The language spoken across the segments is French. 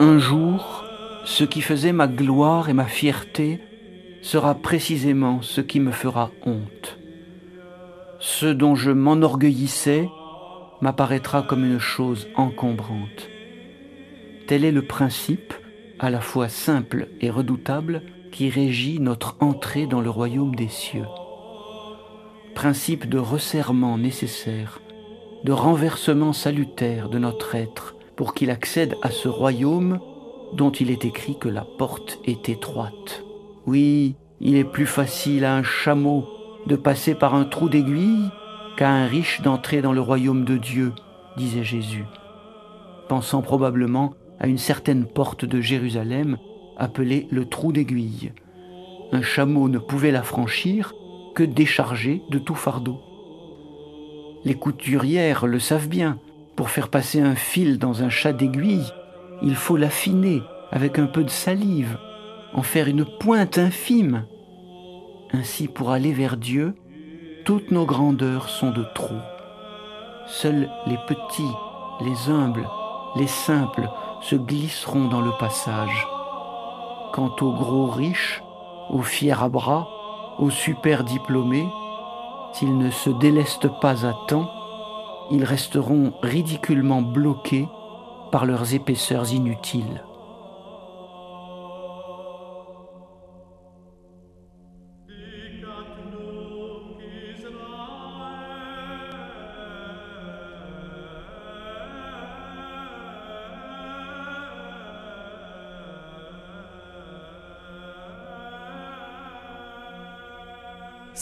Un jour, ce qui faisait ma gloire et ma fierté sera précisément ce qui me fera honte. Ce dont je m'enorgueillissais m'apparaîtra comme une chose encombrante. Tel est le principe, à la fois simple et redoutable, qui régit notre entrée dans le royaume des cieux. Principe de resserrement nécessaire, de renversement salutaire de notre être pour qu'il accède à ce royaume dont il est écrit que la porte est étroite. Oui, il est plus facile à un chameau de passer par un trou d'aiguille qu'à un riche d'entrer dans le royaume de Dieu, disait Jésus, pensant probablement à une certaine porte de Jérusalem appelée le trou d'aiguille. Un chameau ne pouvait la franchir que déchargé de tout fardeau. Les couturières le savent bien, pour faire passer un fil dans un chat d'aiguille, il faut l'affiner avec un peu de salive, en faire une pointe infime. Ainsi, pour aller vers Dieu, toutes nos grandeurs sont de trop. Seuls les petits, les humbles, les simples se glisseront dans le passage. Quant aux gros riches, aux fiers à bras, aux super diplômés, s'ils ne se délestent pas à temps, ils resteront ridiculement bloqués par leurs épaisseurs inutiles.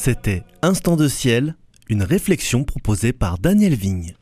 C'était Instant de ciel, une réflexion proposée par Daniel Vigne.